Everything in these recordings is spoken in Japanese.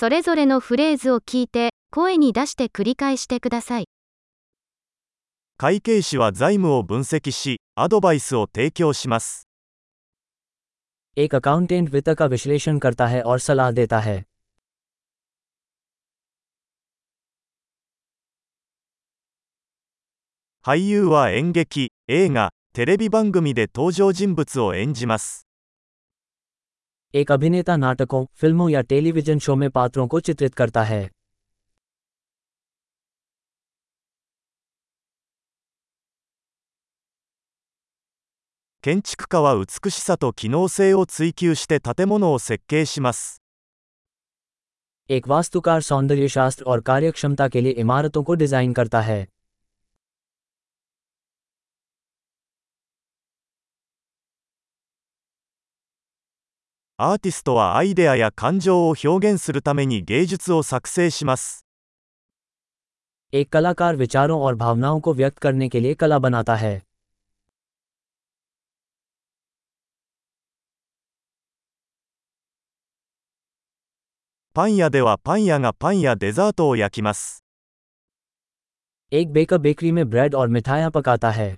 それぞれのフレーズを聞いて、声に出して繰り返してください。会計士は財務を分析し、アドバイスを提供します。 एक अकाउंटेंट वित्त का विश्लेषण करता है और सलाह देता है 俳優は演劇、映画、テレビ番組で登場人物を演じます。 एक अभिनेता नाटकों फिल्मों या टेलीविजन शो में पात्रों को चित्रित करता है 建築家は美しさと機能性を追求して建物を設計します。 एक वास्तुकार सौंदर्य शास्त्र और कार्यक्षमता के लिए इमारतों को डिजाइन करता है アーティストはアイデアや感情を表現するために芸術を作成します。 एक कलाकार विचारों और भावनाओं को व्यक्त करने के लिए कला बनाता है パン屋ではパン屋がパンやデザートを焼きます。 एक बेकर बेकरी में ब्रेड और मिठाइयाँ पकाता है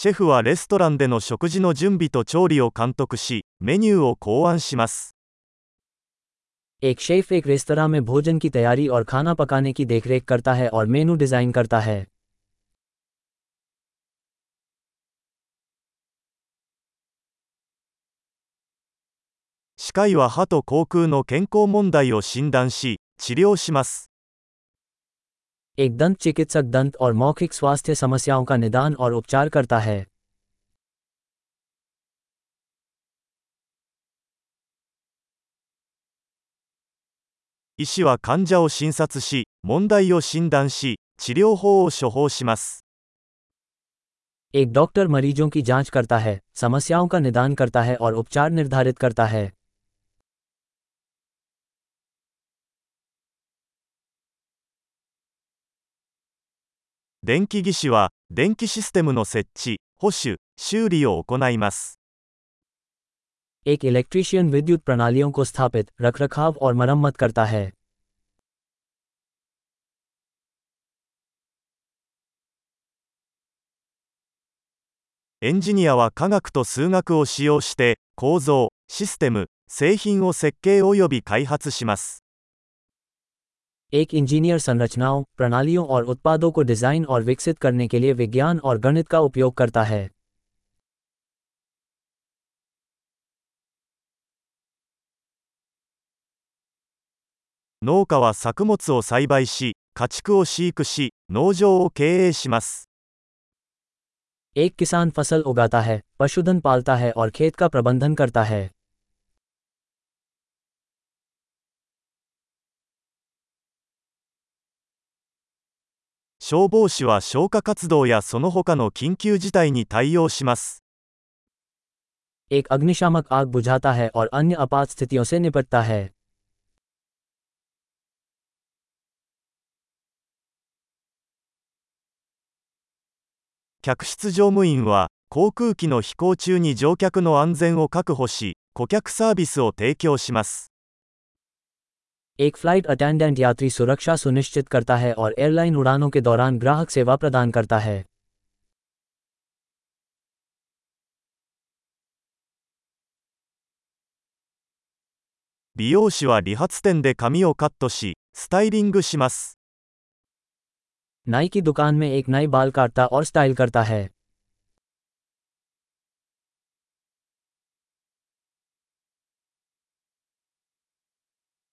シェフはレストランでの食事の準備と調理を監督し、メニューを考案します。 एक शेफ एक रेस्तरा में भोजन की तैयारी और खाना पकाने की देखरेख करता है और मेनू डिजाइन करता है 歯科医は歯と口腔の健康問題を診断し、治療します。 एक दंत चिकित्सक दंत और मौखिक स्वास्थ्य समस्याओं का निदान और उपचार करता है। एक डॉक्टर मरीजों की जाँच करता है समस्याओं का निदान करता है और उपचार निर्धारित करता है। 電気技師は、電気システムの設置、保守、修理を行います。 एक इलेक्ट्रीशियन विद्युत प्रणालियों को स्थापित रखरखाव और मरम्मत करता है エンジニアは科学と数学を使用して、構造、システム、製品を設計及び開発します。 एक इंजीनियर संरचनाओं प्रणालियों और उत्पादों को डिजाइन और विकसित करने के लिए विज्ञान और गणित का उपयोग करता है 農家は作物を栽培し、家畜を飼育し、農場を経営します。 एक किसान फसल उगाता है पशुधन पालता है और खेत का प्रबंधन करता है 消防士は消火活動やその他の緊急事態に対応します。 एक अग्निशामक आग बुझाता है और अन्य आपात स्थितियों से निपटता है 客室乗務員は、航空機の飛行中に乗客の安全を確保し、顧客サービスを提供します。 एक फ़्लाइट अटेंडेंट यात्री सुरक्षा सुनिश्चित करता है और एयरलाइन उड़ानों के दौरान ग्राहक सेवा प्रदान करता है। नाई की दुकान में एक नई बाल काटता और स्टाइल करता है।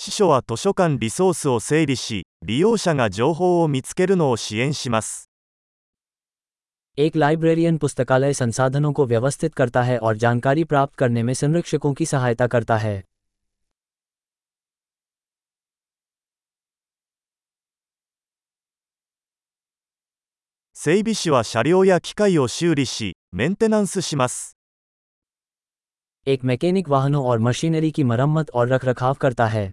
司書は図書館リソースを整理し利用者が情報を見つけるのを支援します एक लाइब्रेरियन पुस्तकालय संसाधनों को व्यवस्थित करता है और जानकारी प्राप्त करने में संरक्षकों की सहायता करता है 整備士は車両や機械を修理しメンテナンスします एक मैकेनिक वाहनों और मशीनरी की मरम्मत और रखरखाव करता है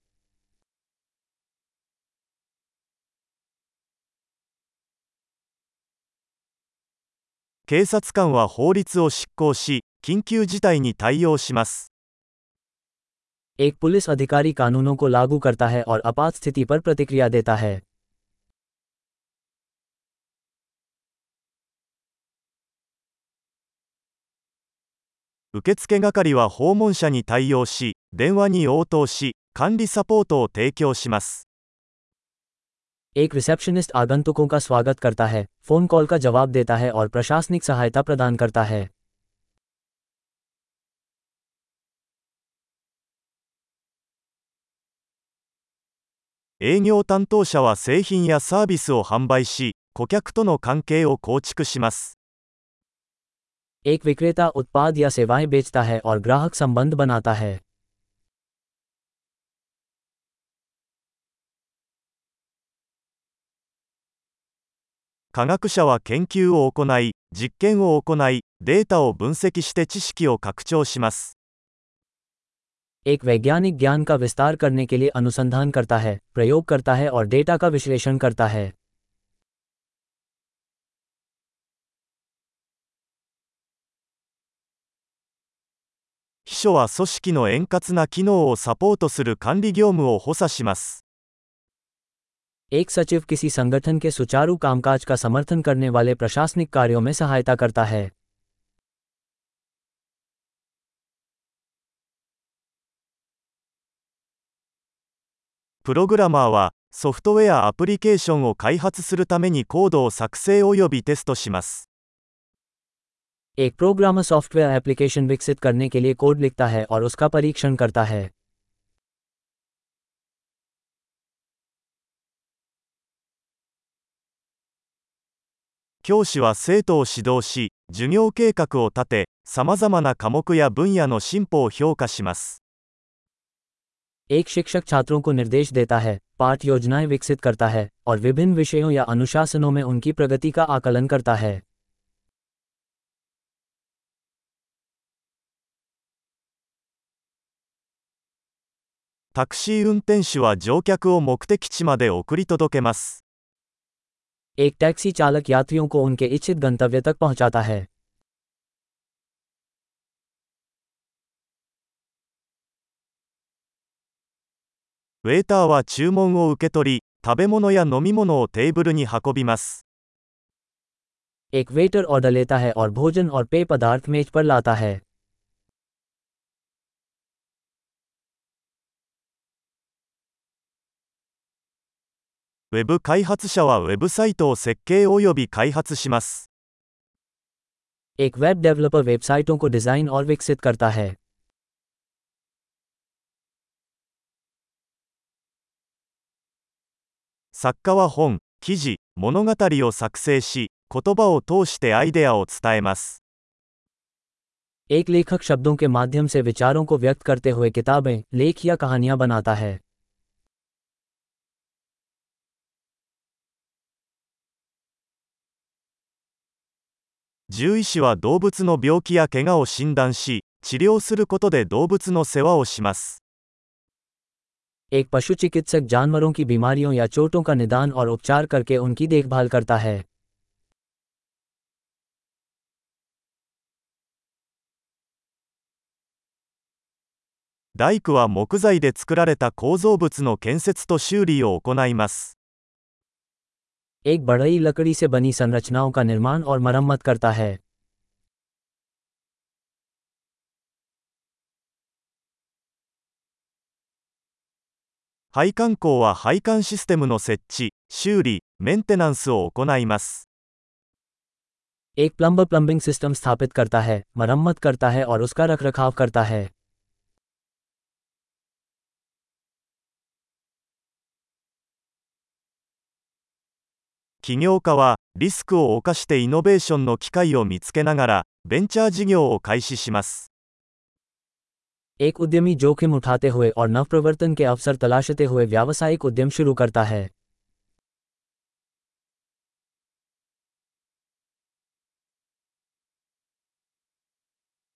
警察官は法律を執行し緊急事態に対応します एक पुलिस अधिकारी कानूनों को लागू करता है और आपात स्थिति पर प्रतिक्रिया देता है 受付係は訪問者に対応し電話に応答し管理サポートを提供します एक रिसेप्शनिस्ट आगंतुकों का स्वागत करता है फ़ोन कॉल का जवाब देता है और प्रशासनिक सहायता प्रदान करता है। एक विक्रेता उत्पाद या सेवाएँ बेचता है और ग्राहक संबंध बनाता है। 科学者は研究を行い実験を行いデータを分析して知識を拡張します एक वैज्ञानिक ज्ञान का विस्तार करने के लिए अनुसंधान करता है प्रयोग करता है और डेटा का विश्लेषण करता है 秘書は組織の円滑な機能をサポートする管理業務を補佐します एक सचिव किसी संगठन के सुचारू कामकाज का समर्थन करने वाले प्रशासनिक कार्यों में सहायता करता है। प्रोग्रामर प्रोग्रामर सॉफ्टवेयर एप्लीकेशन विकसित करने के लिए कोड लिखता है और उसका परीक्षण करता है। 教師は生徒を指導し授業計画を立てさまざまな科目や分野の進歩を評価します एक शिक्षक छात्रों को निर्देश देता है पाठ योजनाएं विकसित करता है और विभिन्न विषयों या अनुशासनों में उनकी प्रगति का आकलन करता है タクシー運転手は乗客を目的地まで送り届けます एक टैक्सी चालक यात्रियों को उनके इच्छित गंतव्य तक पहुंचाता है ウェーターは注文を受け取り 食べ物や飲み物をテーブルに運びます。 एक वेटर ऑर्डर लेता है और भोजन और पेय पदार्थ मेज पर लाता है ウェブ開発者はウェブサイトを設計及び開発します。 एक वेब डेवलपर वेबसाइटों को डिज़ाइन और विकसित करता है 作家は本、記事、物語を作成し、言葉を通してアイデアを伝えます。 एक लेखक शब्दों के माध्यम से विचारों को व्यक्त करते हुए किताबें लेख या कहानियां बनाता है 獣医師は動物の病気や怪我を診断し、治療することで動物の世話をします。 एक पशु चिकित्सक जानवरों की बीमारियों या चोटों का निदान और उपचार करके उनकी देखभाल करता है 大工は木材で作られた構造物の建設と修理を行います。 एक बढ़ई लकड़ी से बनी संरचनाओं का निर्माण और मरम्मत करता है 配管工は配管システムの設置、修理、メンテナンスを行います。 एक प्लम्बर प्लम्बिंग सिस्टम स्थापित करता है मरम्मत करता है और उसका रखरखाव करता है 起業家はリスクを冒してイノベーションの機会を見つけながらベンチャー事業を開始します。 एक उद्यमी जोखिम उठाते हुए और नवप्रवर्तन के अवसर तलाशते हुए व्यावसायिक उद्यम शुरू करता है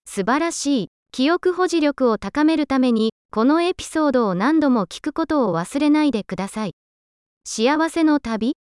素晴らしい。記憶保持力を高めるために、このエピソードを何度も聞くことを忘れないでください。幸せの旅